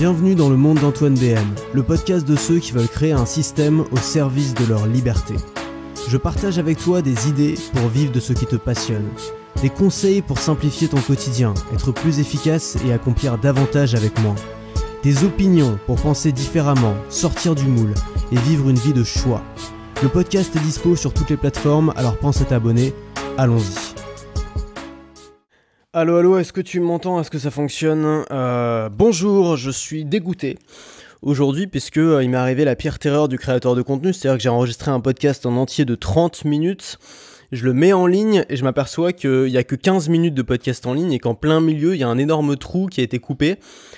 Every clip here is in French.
Bienvenue dans le monde d'Antoine BM, le podcast de ceux qui veulent créer un système au service de leur liberté. Je partage avec toi des idées pour vivre de ce qui te passionne, des conseils pour simplifier ton quotidien, être plus efficace et accomplir davantage avec moi, des opinions pour penser différemment, sortir du moule et vivre une vie de choix. Le podcast est dispo sur toutes les plateformes, alors pense à t'abonner. Allons-y. Allô, allô, est-ce que tu m'entends? Est-ce que ça fonctionne? Euh, Bonjour, je suis dégoûté aujourd'hui puisque euh, il m'est arrivé la pire terreur du créateur de contenu, c'est-à-dire que j'ai enregistré un podcast en entier de 30 minutes, je le mets en ligne et je m'aperçois qu'il n'y a que 15 minutes de podcast en ligne et qu'en plein milieu, il y a un énorme trou qui a été coupé,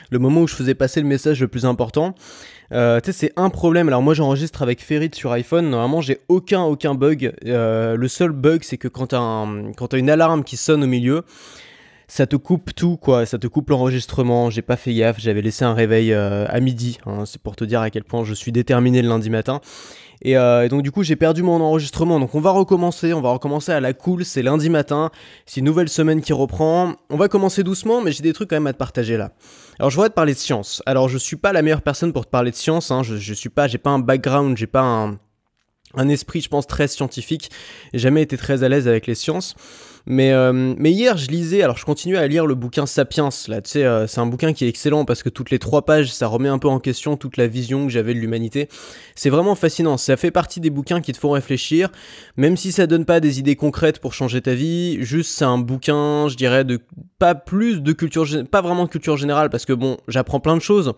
le moment où je faisais passer le message le plus important. Euh, tu sais, c'est un problème. Alors moi, j'enregistre avec Ferrit sur iPhone. Normalement, j'ai aucun aucun bug. Le seul bug, c'est que quand t'as un, as une alarme qui sonne au milieu, ça te coupe tout, quoi. Ça te coupe l'enregistrement. J'ai pas fait gaffe. J'avais laissé un réveil euh, à midi. Hein. C'est pour te dire à quel point je suis déterminé le lundi matin. Euh, et, donc du coup j'ai perdu mon enregistrement. Donc on va recommencer, on va recommencer à la cool, c'est lundi matin, c'est une nouvelle semaine qui reprend. On va commencer doucement, mais j'ai des trucs quand même à te partager là. Alors je voudrais te parler de science. Alors je suis pas la meilleure personne pour te parler de science, hein. je, je suis pas, j'ai pas un background, j'ai pas un, un esprit je pense très scientifique, j'ai jamais été très à l'aise avec les sciences. Mais, euh, mais hier, je lisais, alors je continuais à lire le bouquin Sapiens, là, tu euh, c'est un bouquin qui est excellent parce que toutes les trois pages, ça remet un peu en question toute la vision que j'avais de l'humanité. C'est vraiment fascinant, ça fait partie des bouquins qui te font réfléchir, même si ça donne pas des idées concrètes pour changer ta vie, juste c'est un bouquin, je dirais, de pas plus de culture, pas vraiment de culture générale parce que bon, j'apprends plein de choses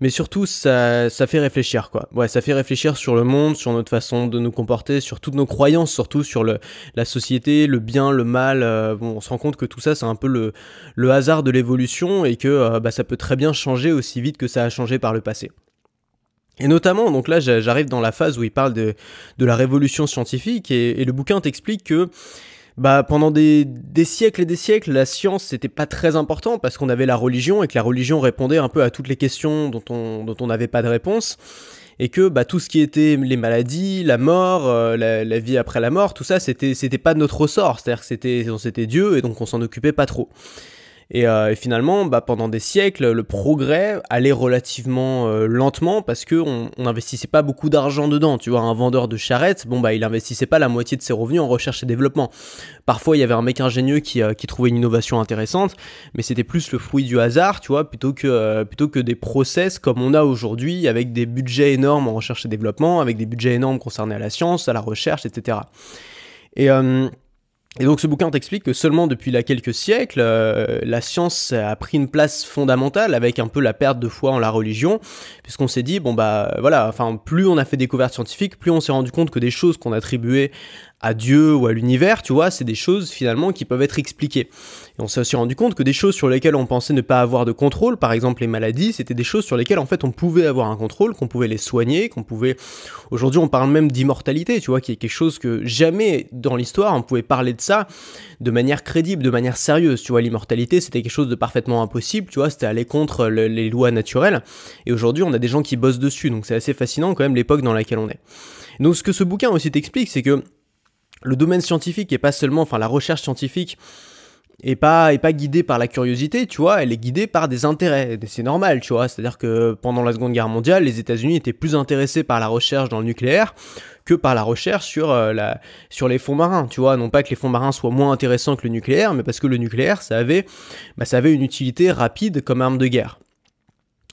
mais surtout ça, ça fait réfléchir quoi. Ouais, ça fait réfléchir sur le monde, sur notre façon de nous comporter, sur toutes nos croyances, surtout sur le, la société, le bien, le mal. Euh, bon, on se rend compte que tout ça c'est un peu le, le hasard de l'évolution et que euh, bah, ça peut très bien changer aussi vite que ça a changé par le passé. Et notamment, donc là j'arrive dans la phase où il parle de, de la révolution scientifique et, et le bouquin t'explique que bah, pendant des, siècles et des siècles, la science c'était pas très important parce qu'on avait la religion et que la religion répondait un peu à toutes les questions dont on dont n'avait pas de réponse et que bah, tout ce qui était les maladies, la mort, euh, la, vie après la mort, tout ça c'était pas de notre ressort, c'est-à-dire que c'était Dieu et donc on s'en occupait pas trop. Euh, et, finalement, bah, pendant des siècles, le progrès allait relativement euh, lentement parce que on, n'investissait pas beaucoup d'argent dedans. Tu vois, un vendeur de charrettes, bon bah, il investissait pas la moitié de ses revenus en recherche et développement. Parfois, il y avait un mec ingénieux qui, euh, qui trouvait une innovation intéressante, mais c'était plus le fruit du hasard, tu vois, plutôt que plutôt que des process comme on a aujourd'hui avec des budgets énormes en recherche et développement, avec des budgets énormes concernés à la science, à la recherche, etc. Et et donc ce bouquin t'explique que seulement depuis là quelques siècles, euh, la science a pris une place fondamentale avec un peu la perte de foi en la religion, puisqu'on s'est dit bon bah voilà, enfin plus on a fait découvertes scientifiques, plus on s'est rendu compte que des choses qu'on attribuait à Dieu ou à l'univers, tu vois, c'est des choses finalement qui peuvent être expliquées. Et on s'est aussi rendu compte que des choses sur lesquelles on pensait ne pas avoir de contrôle, par exemple les maladies, c'était des choses sur lesquelles en fait on pouvait avoir un contrôle, qu'on pouvait les soigner, qu'on pouvait... Aujourd'hui on parle même d'immortalité, tu vois, qui est quelque chose que jamais dans l'histoire on pouvait parler de ça de manière crédible, de manière sérieuse, tu vois, l'immortalité c'était quelque chose de parfaitement impossible, tu vois, c'était aller contre les lois naturelles. Et aujourd'hui on a des gens qui bossent dessus, donc c'est assez fascinant quand même l'époque dans laquelle on est. Donc ce que ce bouquin aussi t'explique, c'est que le domaine scientifique et pas seulement, enfin la recherche scientifique est pas est pas guidée par la curiosité, tu vois, elle est guidée par des intérêts. C'est normal, tu vois. C'est-à-dire que pendant la Seconde Guerre mondiale, les États-Unis étaient plus intéressés par la recherche dans le nucléaire que par la recherche sur euh, sur les fonds marins, tu vois. Non pas que les fonds marins soient moins intéressants que le nucléaire, mais parce que le nucléaire, ça avait bah, ça avait une utilité rapide comme arme de guerre.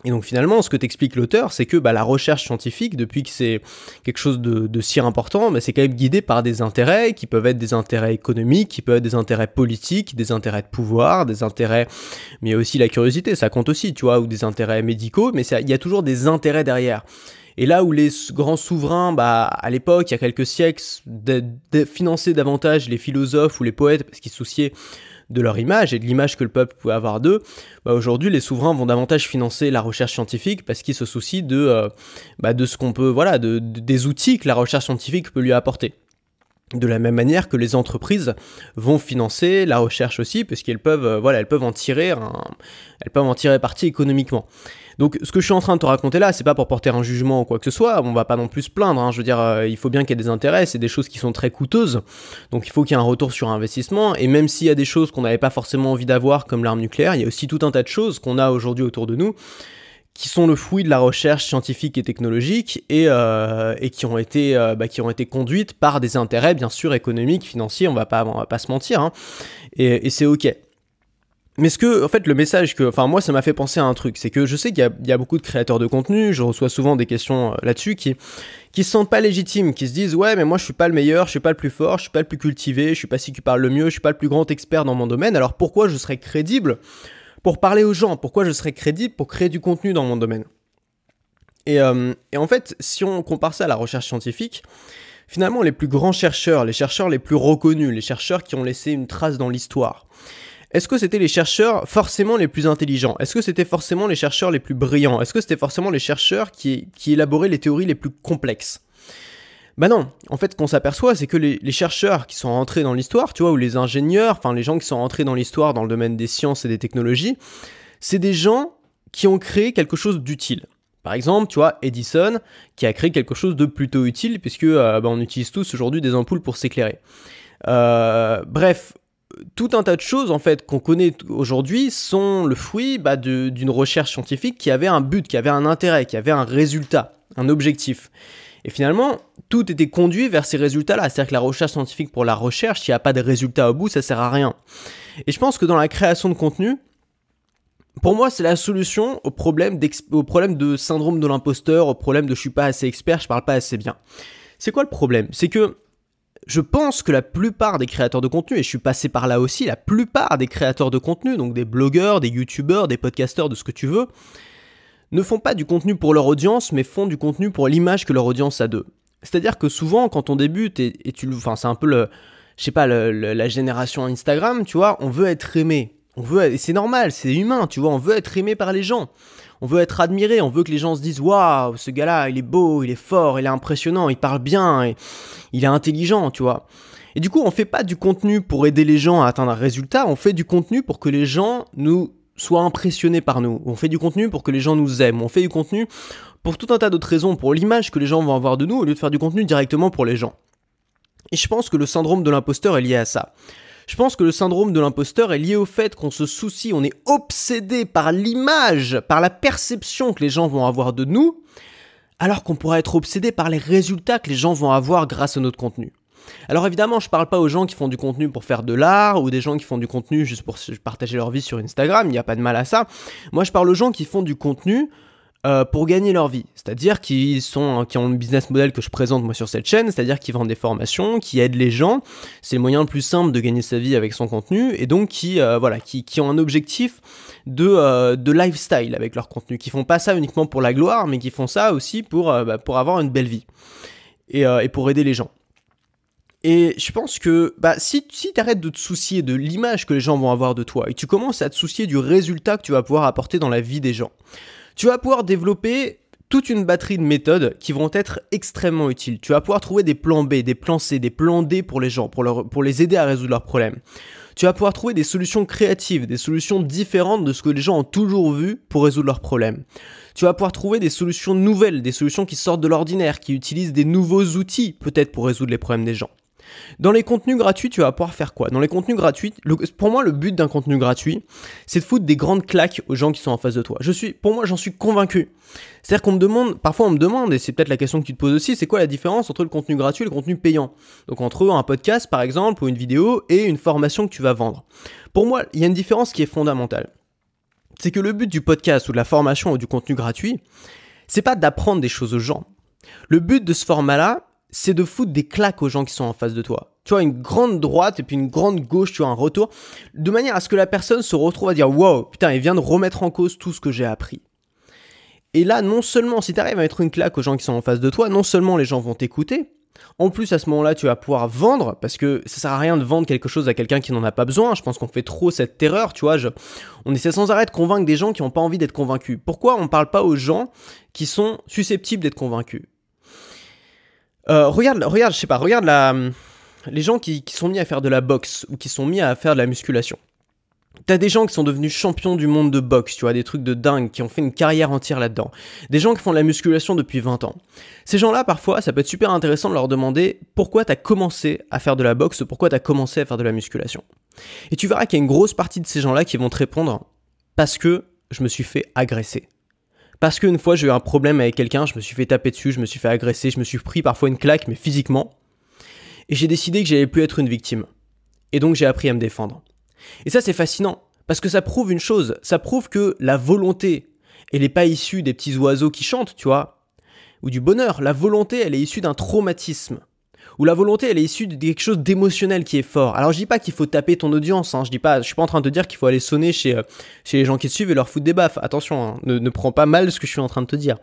Et donc finalement, ce que t'explique l'auteur, c'est que bah, la recherche scientifique, depuis que c'est quelque chose de, si important, bah, c'est quand même guidé par des intérêts qui peuvent être des intérêts économiques, qui peuvent être des intérêts politiques, des intérêts de pouvoir, des intérêts, mais aussi la curiosité, ça compte aussi, tu vois, ou des intérêts médicaux, mais il y a toujours des intérêts derrière. Et là où les grands souverains, bah, à l'époque, il y a quelques siècles, finançaient davantage les philosophes ou les poètes parce qu'ils se souciaient de leur image et de l'image que le peuple pouvait avoir d'eux, bah aujourd'hui les souverains vont davantage financer la recherche scientifique parce qu'ils se soucient de, euh, bah de ce qu'on peut, voilà, de, des outils que la recherche scientifique peut lui apporter. De la même manière que les entreprises vont financer la recherche aussi, parce qu'elles peuvent, euh, voilà, peuvent en tirer parti économiquement. Donc ce que je suis en train de te raconter là, c'est pas pour porter un jugement ou quoi que ce soit, on va pas non plus se plaindre, hein. je veux dire, euh, il faut bien qu'il y ait des intérêts, c'est des choses qui sont très coûteuses, donc il faut qu'il y ait un retour sur investissement, et même s'il y a des choses qu'on n'avait pas forcément envie d'avoir, comme l'arme nucléaire, il y a aussi tout un tas de choses qu'on a aujourd'hui autour de nous, qui sont le fruit de la recherche scientifique et technologique et, euh, et qui, ont été, euh, bah, qui ont été conduites par des intérêts bien sûr économiques, financiers, on va pas, on va pas se mentir, hein. et c'est ok. Mais ce que, en fait, le message que, enfin, moi, ça m'a fait penser à un truc, c'est que je sais qu'il y, a beaucoup de créateurs de contenu, je reçois souvent des questions euh, là-dessus qui, qui se sentent pas légitimes, qui se disent, ouais, mais moi, je suis pas le meilleur, je suis pas le plus fort, je suis pas le plus cultivé, je suis pas celui qui parle le mieux, je suis pas le plus grand expert dans mon domaine, alors pourquoi je serais crédible pour parler aux gens? Pourquoi je serais crédible pour créer du contenu dans mon domaine? Et, euh, et en fait, si on compare ça à la recherche scientifique, finalement, les plus grands chercheurs, les chercheurs les plus reconnus, les chercheurs qui ont laissé une trace dans l'histoire, est-ce que c'était les chercheurs forcément les plus intelligents? Est-ce que c'était forcément les chercheurs les plus brillants? Est-ce que c'était forcément les chercheurs qui, qui, élaboraient les théories les plus complexes? Bah non, en fait ce qu'on s'aperçoit c'est que les, chercheurs qui sont rentrés dans l'histoire, tu vois, ou les ingénieurs, enfin les gens qui sont rentrés dans l'histoire dans le domaine des sciences et des technologies, c'est des gens qui ont créé quelque chose d'utile. Par exemple, tu vois, Edison, qui a créé quelque chose de plutôt utile, puisque euh, bah, on utilise tous aujourd'hui des ampoules pour s'éclairer. Euh, bref, tout un tas de choses en fait qu'on connaît aujourd'hui sont le fruit bah, d'une recherche scientifique qui avait un but, qui avait un intérêt, qui avait un résultat, un objectif. Et finalement, tout était conduit vers ces résultats-là. C'est-à-dire que la recherche scientifique pour la recherche, s'il n'y a pas de résultat au bout, ça sert à rien. Et je pense que dans la création de contenu, pour moi, c'est la solution au problème, au problème de syndrome de l'imposteur, au problème de je suis pas assez expert, je parle pas assez bien. C'est quoi le problème? C'est que je pense que la plupart des créateurs de contenu, et je suis passé par là aussi, la plupart des créateurs de contenu, donc des blogueurs, des youtubeurs, des podcasteurs, de ce que tu veux, ne font pas du contenu pour leur audience, mais font du contenu pour l'image que leur audience a d'eux. C'est-à-dire que souvent, quand on débute, et, tu, enfin, c'est un peu le, je sais pas, le, la génération Instagram, tu vois, on veut être aimé. On veut, c'est normal, c'est humain, tu vois, on veut être aimé par les gens on veut être admiré, on veut que les gens se disent waouh, ce gars-là, il est beau, il est fort, il est impressionnant, il parle bien, il est intelligent, tu vois. Et du coup, on fait pas du contenu pour aider les gens à atteindre un résultat, on fait du contenu pour que les gens nous soient impressionnés par nous. On fait du contenu pour que les gens nous aiment. On fait du contenu pour tout un tas d'autres raisons, pour l'image que les gens vont avoir de nous, au lieu de faire du contenu directement pour les gens. Et je pense que le syndrome de l'imposteur est lié à ça. Je pense que le syndrome de l'imposteur est lié au fait qu'on se soucie, on est obsédé par l'image, par la perception que les gens vont avoir de nous, alors qu'on pourrait être obsédé par les résultats que les gens vont avoir grâce à notre contenu. Alors évidemment, je parle pas aux gens qui font du contenu pour faire de l'art ou des gens qui font du contenu juste pour partager leur vie sur Instagram, il n'y a pas de mal à ça. Moi, je parle aux gens qui font du contenu euh, pour gagner leur vie. C'est-à-dire qui sont qui ont le business model que je présente moi sur cette chaîne, c'est-à-dire qui vendent des formations, qui aident les gens. C'est le moyen le plus simple de gagner sa vie avec son contenu et donc qui euh, voilà qui, qui, ont un objectif de euh, de lifestyle avec leur contenu, qui font pas ça uniquement pour la gloire, mais qui font ça aussi pour bah, pour avoir une belle vie et, et pour aider les gens. Et je pense que bah, si, si tu arrêtes de te soucier de l'image que les gens vont avoir de toi et tu commences à te soucier du résultat que tu vas pouvoir apporter dans la vie des gens, tu vas pouvoir développer toute une batterie de méthodes qui vont être extrêmement utiles. Tu vas pouvoir trouver des plans B, des plans C, des plans D pour les gens, pour, les aider à résoudre leurs problèmes. Tu vas pouvoir trouver des solutions créatives, des solutions différentes de ce que les gens ont toujours vu pour résoudre leurs problèmes. Tu vas pouvoir trouver des solutions nouvelles, des solutions qui sortent de l'ordinaire, qui utilisent des nouveaux outils peut-être pour résoudre les problèmes des gens. Dans les contenus gratuits, tu vas pouvoir faire quoi? Dans les contenus gratuits, pour moi, le but d'un contenu gratuit, c'est de foutre des grandes claques aux gens qui sont en face de toi. Je suis, pour moi, j'en suis convaincu. C'est-à-dire qu'on me demande, parfois on me demande, et c'est peut-être la question que tu te poses aussi, c'est quoi la différence entre le contenu gratuit et le contenu payant? Donc entre un podcast, par exemple, ou une vidéo, et une formation que tu vas vendre. Pour moi, il y a une différence qui est fondamentale. C'est que le but du podcast ou de la formation ou du contenu gratuit, c'est pas d'apprendre des choses aux gens. Le but de ce format-là, c'est de foutre des claques aux gens qui sont en face de toi. Tu vois, une grande droite et puis une grande gauche, tu vois, un retour, de manière à ce que la personne se retrouve à dire Wow, putain, il vient de remettre en cause tout ce que j'ai appris. Et là, non seulement, si tu arrives à mettre une claque aux gens qui sont en face de toi, non seulement les gens vont t'écouter, en plus, à ce moment-là, tu vas pouvoir vendre, parce que ça sert à rien de vendre quelque chose à quelqu'un qui n'en a pas besoin. Je pense qu'on fait trop cette terreur, tu vois. On essaie sans arrêt de convaincre des gens qui n'ont pas envie d'être convaincus. Pourquoi on ne parle pas aux gens qui sont susceptibles d'être convaincus? Euh, regarde, regarde, je sais pas, regarde la, les gens qui, qui, sont mis à faire de la boxe ou qui sont mis à faire de la musculation. T'as des gens qui sont devenus champions du monde de boxe, tu vois, des trucs de dingue, qui ont fait une carrière entière là-dedans. Des gens qui font de la musculation depuis 20 ans. Ces gens-là, parfois, ça peut être super intéressant de leur demander pourquoi t'as commencé à faire de la boxe, pourquoi t'as commencé à faire de la musculation. Et tu verras qu'il y a une grosse partie de ces gens-là qui vont te répondre parce que je me suis fait agresser Parce qu'une fois, j'ai eu un problème avec quelqu'un, je me suis fait taper dessus, je me suis fait agresser, je me suis pris parfois une claque, mais physiquement. Et j'ai décidé que j'allais plus être une victime. Et donc j'ai appris à me défendre. Et ça, c'est fascinant. Parce que ça prouve une chose. Ça prouve que la volonté, elle n'est pas issue des petits oiseaux qui chantent, tu vois, ou du bonheur. La volonté, elle est issue d'un traumatisme où la volonté elle est issue de quelque chose d'émotionnel qui est fort. Alors je dis pas qu'il faut taper ton audience, hein. je dis pas, je suis pas en train de te dire qu'il faut aller sonner chez, euh, chez les gens qui te suivent et leur foutre des baffes. Attention, hein. ne, prends pas mal ce que je suis en train de te dire.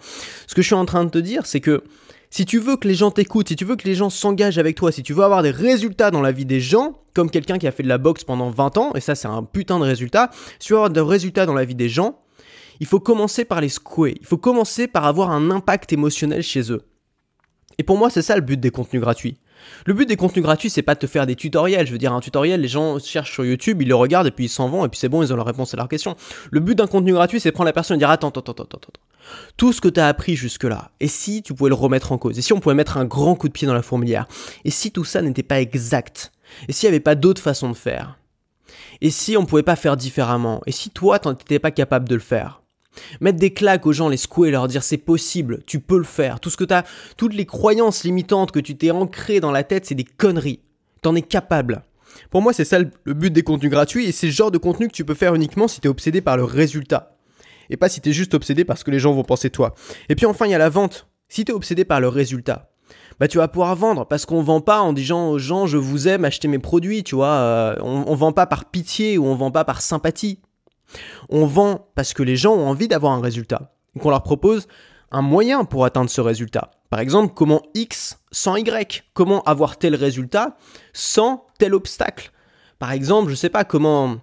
Ce que je suis en train de te dire, c'est que si tu veux que les gens t'écoutent, si tu veux que les gens s'engagent avec toi, si tu veux avoir des résultats dans la vie des gens, comme quelqu'un qui a fait de la boxe pendant 20 ans, et ça c'est un putain de résultat, si tu veux avoir des résultats dans la vie des gens, il faut commencer par les secouer, il faut commencer par avoir un impact émotionnel chez eux. Et pour moi, c'est ça le but des contenus gratuits. Le but des contenus gratuits, c'est pas de te faire des tutoriels. Je veux dire, un tutoriel, les gens cherchent sur YouTube, ils le regardent et puis ils s'en vont et puis c'est bon, ils ont la réponse à leur question. Le but d'un contenu gratuit, c'est prendre la personne et dire attends, attends, attends, attends, attends. Tout ce que tu as appris jusque-là, et si tu pouvais le remettre en cause, et si on pouvait mettre un grand coup de pied dans la fourmilière, et si tout ça n'était pas exact, et s'il n'y avait pas d'autre façon de faire, et si on pouvait pas faire différemment, et si toi, tu n'étais pas capable de le faire, Mettre des claques aux gens, les secouer, leur dire c'est possible, tu peux le faire. Tout ce que t'as, toutes les croyances limitantes que tu t'es ancrées dans la tête, c'est des conneries. T'en es capable. Pour moi, c'est ça le but des contenus gratuits et c'est le genre de contenu que tu peux faire uniquement si t'es obsédé par le résultat. Et pas si t'es juste obsédé parce que les gens vont penser toi. Et puis enfin, il y a la vente. Si t'es obsédé par le résultat, bah tu vas pouvoir vendre parce qu'on vend pas en disant aux gens je vous aime, achetez mes produits, tu vois. Euh, on, on vend pas par pitié ou on vend pas par sympathie. On vend parce que les gens ont envie d'avoir un résultat qu'on leur propose un moyen pour atteindre ce résultat. Par exemple, comment X sans Y? Comment avoir tel résultat sans tel obstacle? Par exemple, je sais pas comment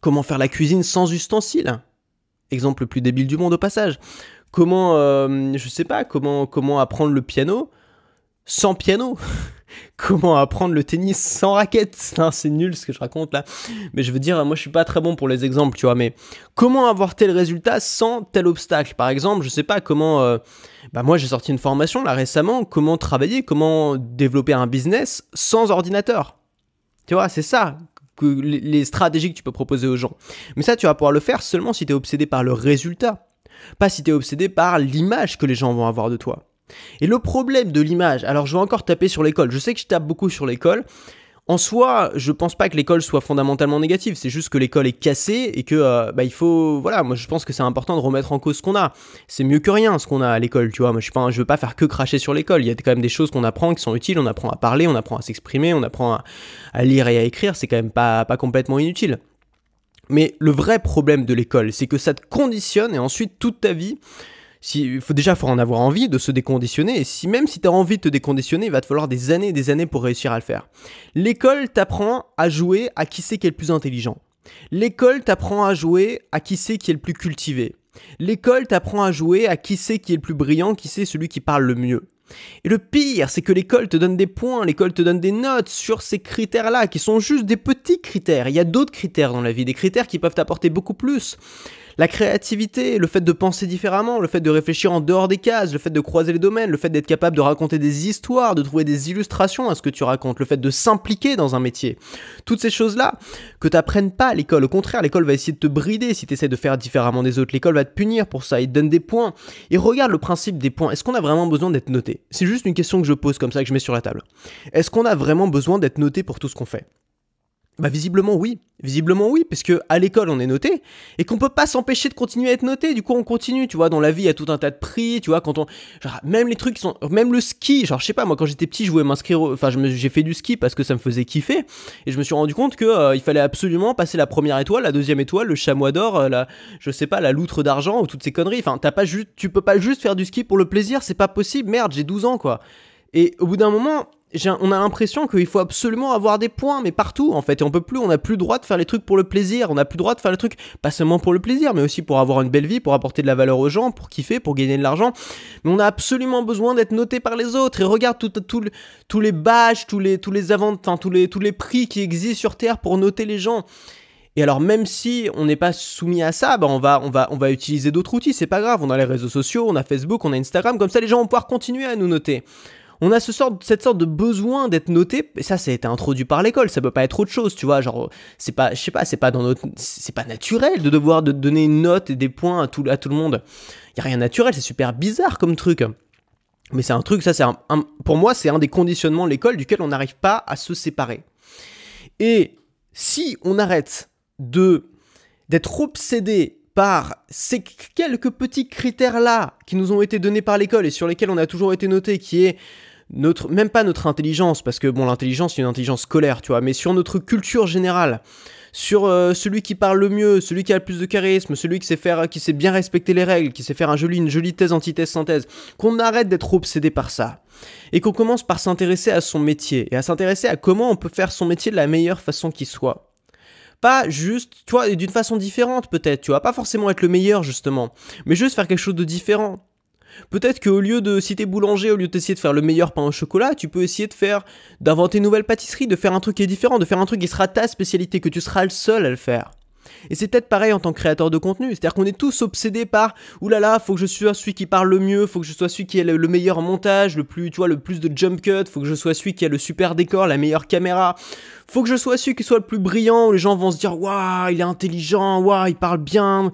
comment faire la cuisine sans ustensiles? Exemple le plus débile du monde au passage. Comment euh, je sais pas comment comment apprendre le piano sans piano? comment apprendre le tennis sans raquette. C'est nul ce que je raconte là. Mais je veux dire, moi je suis pas très bon pour les exemples, tu vois. Mais comment avoir tel résultat sans tel obstacle? Par exemple, je sais pas comment. Euh, bah moi j'ai sorti une formation là récemment. Comment travailler, comment développer un business sans ordinateur? Tu vois, c'est ça que les stratégies que tu peux proposer aux gens. Mais ça, tu vas pouvoir le faire seulement si tu es obsédé par le résultat. Pas si tu es obsédé par l'image que les gens vont avoir de toi. Et le problème de l'image, alors je vais encore taper sur l'école, je sais que je tape beaucoup sur l'école, en soi, je pense pas que l'école soit fondamentalement négative, c'est juste que l'école est cassée et que euh, bah il faut voilà, moi je pense que c'est important de remettre en cause ce qu'on a. C'est mieux que rien ce qu'on a à l'école, tu vois. Moi je suis pas je veux pas faire que cracher sur l'école, il y a quand même des choses qu'on apprend qui sont utiles, on apprend à parler, on apprend à s'exprimer, on apprend à, lire et à écrire, c'est quand même pas pas complètement inutile. Mais le vrai problème de l'école, c'est que ça te conditionne et ensuite toute ta vie il faut déjà faut en avoir envie de se déconditionner et si même si tu as envie de te déconditionner, il va te falloir des années et des années pour réussir à le faire. L'école t'apprend à jouer à qui c'est qui est le plus intelligent. L'école t'apprend à jouer à qui c'est qui est le plus cultivé. L'école t'apprend à jouer à qui c'est qui est le plus brillant, qui c'est celui qui parle le mieux. Et le pire, c'est que l'école te donne des points, l'école te donne des notes sur ces critères-là, qui sont juste des petits critères. Il y a d'autres critères dans la vie, des critères qui peuvent t'apporter beaucoup plus. La créativité, le fait de penser différemment, le fait de réfléchir en dehors des cases, le fait de croiser les domaines, le fait d'être capable de raconter des histoires, de trouver des illustrations à ce que tu racontes, le fait de s'impliquer dans un métier. Toutes ces choses-là que tu n'apprennes pas à l'école. Au contraire, l'école va essayer de te brider si tu essaies de faire différemment des autres. L'école va te punir pour ça, il te donne des points. Et regarde le principe des points. Est-ce qu'on a vraiment besoin d'être noté? C'est juste une question que je pose comme ça, que je mets sur la table. Est-ce qu'on a vraiment besoin d'être noté pour tout ce qu'on fait? Bah visiblement oui, visiblement oui, parce que à l'école on est noté et qu'on peut pas s'empêcher de continuer à être noté. Du coup on continue, tu vois. Dans la vie il y a tout un tas de prix, tu vois. Quand on, genre, même les trucs qui sont, même le ski, genre je sais pas moi quand j'étais petit je voulais m'inscrire, enfin j'ai fait du ski parce que ça me faisait kiffer et je me suis rendu compte que euh, il fallait absolument passer la première étoile, la deuxième étoile, le chamois d'or, euh, la, je sais pas la loutre d'argent ou toutes ces conneries. Enfin t'as pas juste, tu peux pas juste faire du ski pour le plaisir, c'est pas possible. Merde j'ai 12 ans quoi. Et au bout d'un moment, on a l'impression qu'il faut absolument avoir des points, mais partout en fait. On peut plus, on n'a plus le droit de faire les trucs pour le plaisir. On n'a plus le droit de faire les trucs pas seulement pour le plaisir, mais aussi pour avoir une belle vie, pour apporter de la valeur aux gens, pour kiffer, pour gagner de l'argent. Mais on a absolument besoin d'être noté par les autres. Et regarde tous les badges, tous les tous les les tous les prix qui existent sur Terre pour noter les gens. Et alors même si on n'est pas soumis à ça, bah on va on va on va utiliser d'autres outils. C'est pas grave. On a les réseaux sociaux, on a Facebook, on a Instagram. Comme ça, les gens vont pouvoir continuer à nous noter on a cette sorte de besoin d'être noté, et ça, ça a été introduit par l'école, ça peut pas être autre chose, tu vois, genre, c'est pas, je sais pas, c'est pas dans notre, c'est pas naturel de devoir de donner une note et des points à tout, à tout le monde. Y a rien de naturel, c'est super bizarre comme truc. Mais c'est un truc, ça, c'est un, pour moi, c'est un des conditionnements de l'école duquel on n'arrive pas à se séparer. Et si on arrête de d'être obsédé par ces quelques petits critères-là qui nous ont été donnés par l'école et sur lesquels on a toujours été noté, qui est même pas notre intelligence, parce que bon, l'intelligence, c'est une intelligence scolaire, tu vois, mais sur notre culture générale, sur euh, celui qui parle le mieux, celui qui a le plus de charisme, celui qui sait faire, qui sait bien respecter les règles, qui sait faire un joli, une jolie thèse, antithèse, synthèse, qu'on arrête d'être obsédé par ça. Et qu'on commence par s'intéresser à son métier, et à s'intéresser à comment on peut faire son métier de la meilleure façon qui soit. Pas juste, tu vois, d'une façon différente peut-être, tu vois, pas forcément être le meilleur justement, mais juste faire quelque chose de différent. Peut-être qu'au lieu de, si t'es boulanger, au lieu d'essayer de faire le meilleur pain au chocolat, tu peux essayer de faire, d'inventer une nouvelle pâtisserie, de faire un truc qui est différent, de faire un truc qui sera ta spécialité, que tu seras le seul à le faire. Et c'est peut-être pareil en tant que créateur de contenu. C'est-à-dire qu'on est tous obsédés par oulala, faut que je sois celui qui parle le mieux, faut que je sois celui qui a le, meilleur montage, le plus, tu vois, le plus de jump cut, faut que je sois celui qui a le super décor, la meilleure caméra. Faut que je sois celui qui soit le plus brillant, où les gens vont se dire waouh, il est intelligent, waouh, il parle bien.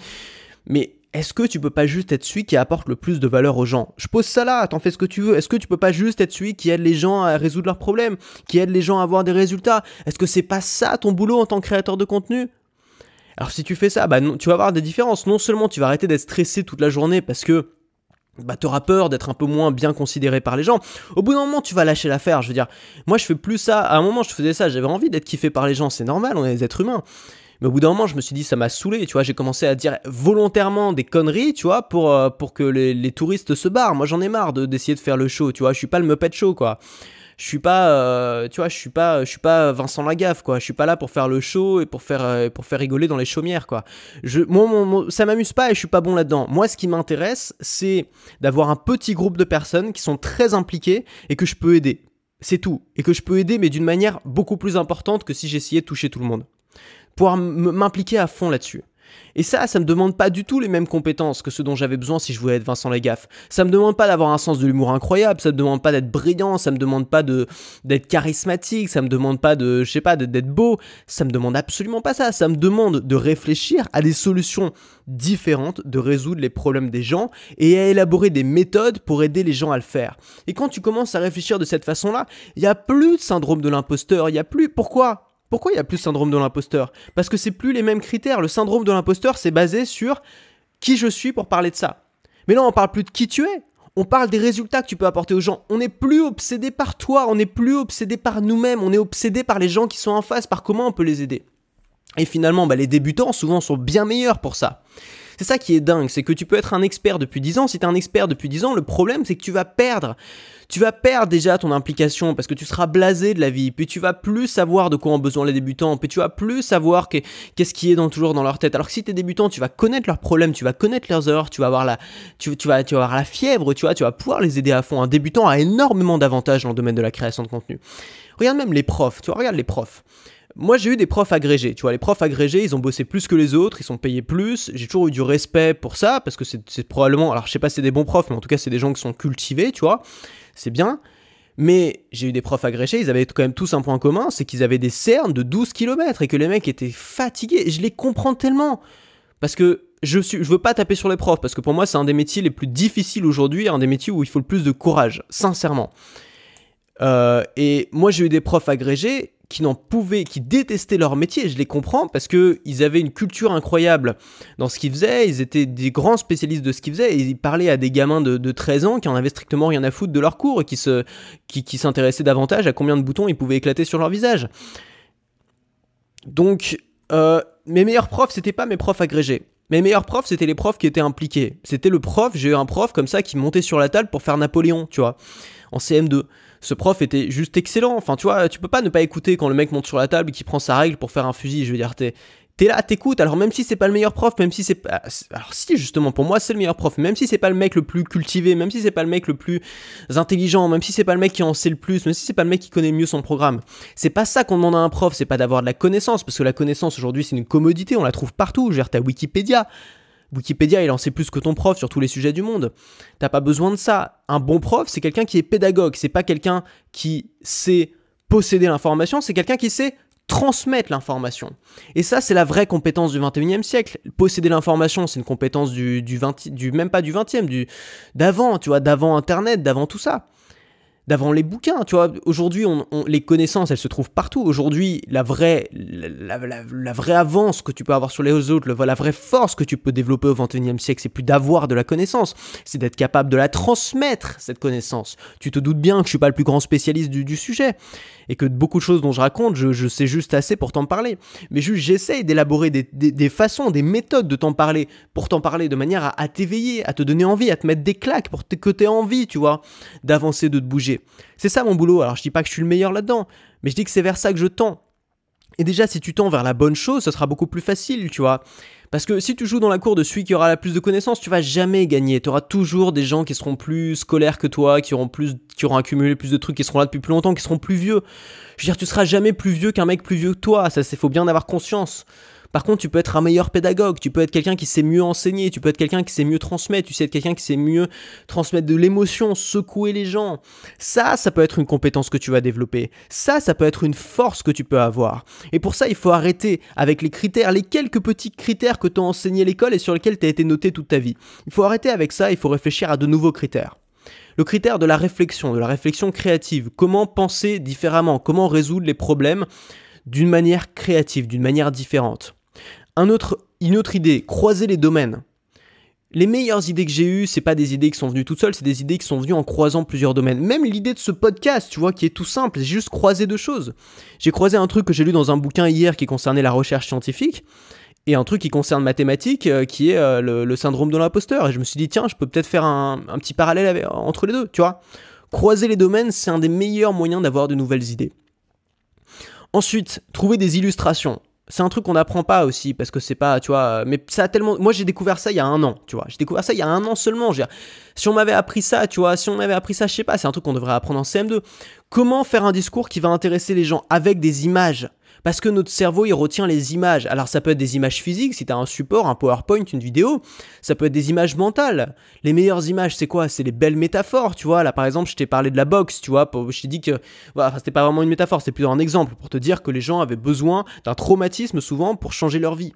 Mais est-ce que tu peux pas juste être celui qui apporte le plus de valeur aux gens? Je pose ça là, t'en fais ce que tu veux. Est-ce que tu peux pas juste être celui qui aide les gens à résoudre leurs problèmes, qui aide les gens à avoir des résultats? Est-ce que c'est pas ça ton boulot en tant que créateur de contenu? Alors si tu fais ça, bah tu vas avoir des différences. Non seulement tu vas arrêter d'être stressé toute la journée parce que bah t'auras peur d'être un peu moins bien considéré par les gens. Au bout d'un moment, tu vas lâcher l'affaire. Je veux dire, moi je fais plus ça. À un moment, je faisais ça. J'avais envie d'être kiffé par les gens. C'est normal, on est des êtres humains. Mais au bout d'un moment, je me suis dit, ça m'a saoulé, tu vois. J'ai commencé à dire volontairement des conneries, tu vois, pour, euh, pour que les, touristes se barrent. Moi, j'en ai marre d'essayer de, faire le show, tu vois. Je suis pas le Muppet Show, quoi. Je suis pas, euh, tu vois, je suis pas, je suis pas Vincent Lagaffe, quoi. Je suis pas là pour faire le show et pour faire, euh, pour faire rigoler dans les chaumières, quoi. Je, moi, ça m'amuse pas et je suis pas bon là-dedans. Moi, ce qui m'intéresse, c'est d'avoir un petit groupe de personnes qui sont très impliquées et que je peux aider. C'est tout. Et que je peux aider, mais d'une manière beaucoup plus importante que si j'essayais de toucher tout le monde pouvoir m'impliquer à fond là-dessus. Et ça, ça me demande pas du tout les mêmes compétences que ce dont j'avais besoin si je voulais être Vincent Lagaffe. Ça me demande pas d'avoir un sens de l'humour incroyable, ça me demande pas d'être brillant, ça me demande pas d'être charismatique, ça me demande pas de, je sais pas, d'être beau. Ça me demande absolument pas ça. Ça me demande de réfléchir à des solutions différentes, de résoudre les problèmes des gens et à élaborer des méthodes pour aider les gens à le faire. Et quand tu commences à réfléchir de cette façon-là, il y a plus de syndrome de l'imposteur, il y a plus. Pourquoi? Pourquoi il y a plus syndrome de l'imposteur? Parce que c'est plus les mêmes critères. Le syndrome de l'imposteur, c'est basé sur qui je suis pour parler de ça. Mais là, on parle plus de qui tu es. On parle des résultats que tu peux apporter aux gens. On n'est plus obsédé par toi, on n'est plus obsédé par nous-mêmes, on est obsédé par les gens qui sont en face, par comment on peut les aider. Et finalement, bah, les débutants souvent sont bien meilleurs pour ça. C'est ça qui est dingue, c'est que tu peux être un expert depuis 10 ans. Si tu es un expert depuis 10 ans, le problème c'est que tu vas perdre. Tu vas perdre déjà ton implication parce que tu seras blasé de la vie, puis tu vas plus savoir de quoi ont besoin les débutants, puis tu vas plus savoir qu'est-ce qui est dans, toujours dans leur tête. Alors que si tu es débutant, tu vas connaître leurs problèmes, tu vas connaître leurs erreurs, tu vas avoir la, tu, tu, vas, tu vas avoir la fièvre, tu vois, tu vas pouvoir les aider à fond. Un débutant a énormément d'avantages dans le domaine de la création de contenu. Regarde même les profs, tu vois, regarde les profs. Moi, j'ai eu des profs agrégés. Tu vois, les profs agrégés, ils ont bossé plus que les autres, ils sont payés plus. J'ai toujours eu du respect pour ça, parce que c'est probablement. Alors, je sais pas si c'est des bons profs, mais en tout cas, c'est des gens qui sont cultivés, tu vois. C'est bien. Mais j'ai eu des profs agrégés, ils avaient quand même tous un point commun, c'est qu'ils avaient des cernes de 12 km et que les mecs étaient fatigués. Je les comprends tellement. Parce que je, suis, je veux pas taper sur les profs, parce que pour moi, c'est un des métiers les plus difficiles aujourd'hui, un des métiers où il faut le plus de courage, sincèrement. Euh, et moi, j'ai eu des profs agrégés qui n'en pouvaient, qui détestaient leur métier. Je les comprends parce que ils avaient une culture incroyable dans ce qu'ils faisaient. Ils étaient des grands spécialistes de ce qu'ils faisaient et ils parlaient à des gamins de, 13 ans qui en avaient strictement rien à foutre de leur cours et qui se, qui, qui s'intéressaient davantage à combien de boutons ils pouvaient éclater sur leur visage. Donc, euh, mes meilleurs profs, c'était pas mes profs agrégés. Mes meilleurs profs, c'était les profs qui étaient impliqués. C'était le prof, j'ai eu un prof comme ça qui montait sur la table pour faire Napoléon, tu vois, en CM2 ce prof était juste excellent. Enfin, tu vois, tu peux pas ne pas écouter quand le mec monte sur la table et qui prend sa règle pour faire un fusil. Je veux dire, t'es t'es là, t'écoutes. Alors même si c'est pas le meilleur prof, même si c'est pas, alors si justement pour moi c'est le meilleur prof, même si c'est pas le mec le plus cultivé, même si c'est pas le mec le plus intelligent, même si c'est pas le mec qui en sait le plus, même si c'est pas le mec qui connaît mieux son programme, c'est pas ça qu'on demande à un prof, c'est pas d'avoir de la connaissance parce que la connaissance aujourd'hui c'est une commodité, on la trouve partout. Je veux t'as Wikipédia. Wikipédia, il en sait plus que ton prof sur tous les sujets du monde. T'as pas besoin de ça. Un bon prof, c'est quelqu'un qui est pédagogue. C'est pas quelqu'un qui sait posséder l'information, c'est quelqu'un qui sait transmettre l'information. Et ça, c'est la vraie compétence du 21e siècle. Posséder l'information, c'est une compétence du, du, 20, du même pas du 20e, du d'avant, tu vois, d'avant Internet, d'avant tout ça d'avant les bouquins, tu vois. Aujourd'hui, les connaissances, elles se trouvent partout. Aujourd'hui, la vraie, la, vraie avance que tu peux avoir sur les autres, la vraie force que tu peux développer au XXIe siècle, c'est plus d'avoir de la connaissance, c'est d'être capable de la transmettre, cette connaissance. Tu te doutes bien que je suis pas le plus grand spécialiste du, sujet, et que beaucoup de choses dont je raconte, je, sais juste assez pour t'en parler. Mais juste, j'essaye d'élaborer des, façons, des méthodes de t'en parler, pour t'en parler de manière à, t'éveiller, à te donner envie, à te mettre des claques, pour que tu aies envie, tu vois, d'avancer, de te bouger. C'est ça mon boulot. Alors je dis pas que je suis le meilleur là-dedans, mais je dis que c'est vers ça que je tends. Et déjà, si tu tends vers la bonne chose, ce sera beaucoup plus facile, tu vois. Parce que si tu joues dans la cour de celui qui aura la plus de connaissances, tu vas jamais gagner. Tu auras toujours des gens qui seront plus scolaires que toi, qui auront plus, qui auront accumulé plus de trucs, qui seront là depuis plus longtemps, qui seront plus vieux. Je veux dire, tu seras jamais plus vieux qu'un mec plus vieux que toi. Ça, c'est faut bien en avoir conscience. Par contre, tu peux être un meilleur pédagogue, tu peux être quelqu'un qui sait mieux enseigner, tu peux être quelqu'un qui sait mieux transmettre, tu sais être quelqu'un qui sait mieux transmettre de l'émotion, secouer les gens. Ça, ça peut être une compétence que tu vas développer. Ça, ça peut être une force que tu peux avoir. Et pour ça, il faut arrêter avec les critères, les quelques petits critères que t'as enseigné l'école et sur lesquels tu as été noté toute ta vie. Il faut arrêter avec ça, il faut réfléchir à de nouveaux critères. Le critère de la réflexion, de la réflexion créative, comment penser différemment, comment résoudre les problèmes d'une manière créative, d'une manière différente? Autre, une autre idée, croiser les domaines. Les meilleures idées que j'ai eues, c'est pas des idées qui sont venues toutes seules, c'est des idées qui sont venues en croisant plusieurs domaines. Même l'idée de ce podcast, tu vois, qui est tout simple, c'est juste croiser deux choses. J'ai croisé un truc que j'ai lu dans un bouquin hier qui concernait la recherche scientifique, et un truc qui concerne mathématiques, euh, qui est euh, le, syndrome de l'imposteur. Et je me suis dit, tiens, je peux peut-être faire un, petit parallèle entre les deux, tu vois. Croiser les domaines, c'est un des meilleurs moyens d'avoir de nouvelles idées. Ensuite, trouver des illustrations c'est un truc qu'on n'apprend pas aussi parce que c'est pas, tu vois, mais ça a tellement. Moi j'ai découvert ça il y a un an, tu vois. J'ai découvert ça il y a un an seulement. Si on m'avait appris ça, tu vois, si on m'avait appris ça, je sais pas, c'est un truc qu'on devrait apprendre en CM2. Comment faire un discours qui va intéresser les gens avec des images? Parce que notre cerveau, il retient les images. Alors ça peut être des images physiques, si tu un support, un PowerPoint, une vidéo. Ça peut être des images mentales. Les meilleures images, c'est quoi? C'est les belles métaphores, tu vois. Là, par exemple, je t'ai parlé de la boxe, tu vois. Je t'ai dit que... Voilà, c'était pas vraiment une métaphore, c'est plutôt un exemple pour te dire que les gens avaient besoin d'un traumatisme souvent pour changer leur vie.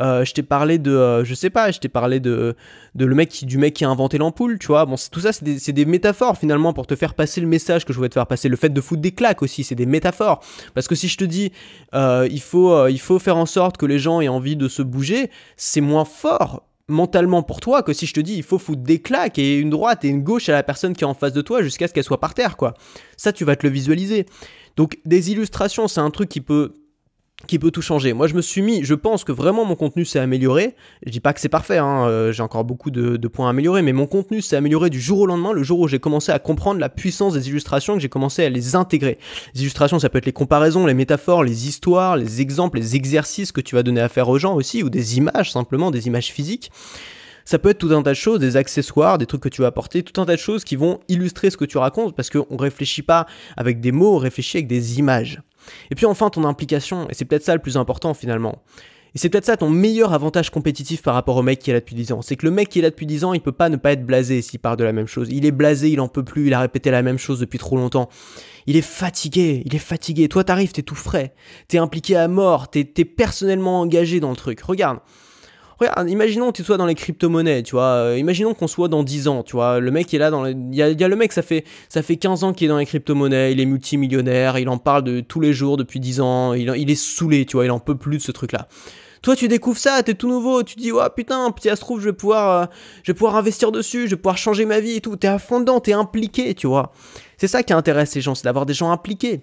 Euh, je t'ai parlé de, euh, je sais pas, je t'ai parlé de, de le mec qui, du mec qui a inventé l'ampoule, tu vois. Bon, tout ça, c'est des, des, métaphores finalement pour te faire passer le message que je voulais te faire passer. Le fait de foutre des claques aussi, c'est des métaphores. Parce que si je te dis, euh, il, faut, il faut faire en sorte que les gens aient envie de se bouger, c'est moins fort mentalement pour toi que si je te dis il faut foutre des claques et une droite et une gauche à la personne qui est en face de toi jusqu'à ce qu'elle soit par terre quoi. Ça tu vas te le visualiser. Donc des illustrations c'est un truc qui peut qui peut tout changer. Moi, je me suis mis, je pense que vraiment mon contenu s'est amélioré. Je dis pas que c'est parfait, hein, euh, j'ai encore beaucoup de, points à améliorer, mais mon contenu s'est amélioré du jour au lendemain, le jour où j'ai commencé à comprendre la puissance des illustrations, que j'ai commencé à les intégrer. Les illustrations, ça peut être les comparaisons, les métaphores, les histoires, les exemples, les exercices que tu vas donner à faire aux gens aussi, ou des images simplement, des images physiques. Ça peut être tout un tas de choses, des accessoires, des trucs que tu vas apporter, tout un tas de choses qui vont illustrer ce que tu racontes, parce qu'on réfléchit pas avec des mots, on réfléchit avec des images. Et puis enfin ton implication, et c'est peut-être ça le plus important finalement. Et c'est peut-être ça ton meilleur avantage compétitif par rapport au mec qui est là depuis 10 ans. C'est que le mec qui est là depuis 10 ans, il peut pas ne pas être blasé s'il part de la même chose. Il est blasé, il en peut plus, il a répété la même chose depuis trop longtemps. Il est fatigué, il est fatigué. Toi t'arrives, t'es tout frais. T'es impliqué à mort, t'es es personnellement engagé dans le truc. Regarde, imaginons que tu sois dans les crypto-monnaies, tu vois. Euh, imaginons qu'on soit dans 10 ans, tu vois. Le mec est là dans il, y a, le mec, ça fait, ça fait 15 ans qu'il est dans les crypto-monnaies, il est multimillionnaire, il en parle de tous les jours depuis 10 ans, il, est saoulé, tu vois, il en peut plus de ce truc-là. Toi, tu découvres ça, t'es tout nouveau, tu dis, ouais, putain, si ça se trouve, je vais pouvoir, euh, je pouvoir investir dessus, je vais pouvoir changer ma vie et tout. T'es à fond dedans, t'es impliqué, tu vois. C'est ça qui intéresse les gens, c'est d'avoir des gens impliqués.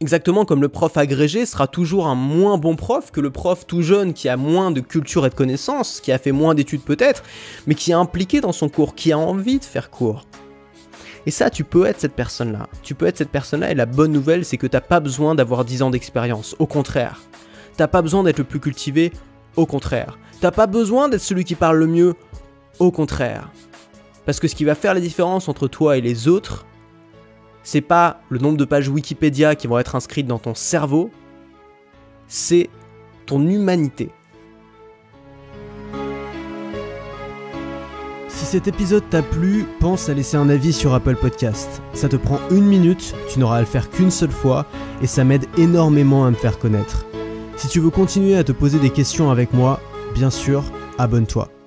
Exactement comme le prof agrégé sera toujours un moins bon prof que le prof tout jeune qui a moins de culture et de connaissances, qui a fait moins d'études peut-être, mais qui est impliqué dans son cours, qui a envie de faire cours. Et ça, tu peux être cette personne-là. Tu peux être cette personne-là et la bonne nouvelle, c'est que t'as pas besoin d'avoir 10 ans d'expérience. Au contraire. T'as pas besoin d'être le plus cultivé. Au contraire. T'as pas besoin d'être celui qui parle le mieux. Au contraire. Parce que ce qui va faire la différence entre toi et les autres, c'est pas le nombre de pages Wikipédia qui vont être inscrites dans ton cerveau, c'est ton humanité. Si cet épisode t'a plu, pense à laisser un avis sur Apple Podcast. Ça te prend une minute, tu n'auras à le faire qu'une seule fois, et ça m'aide énormément à me faire connaître. Si tu veux continuer à te poser des questions avec moi, bien sûr, abonne-toi.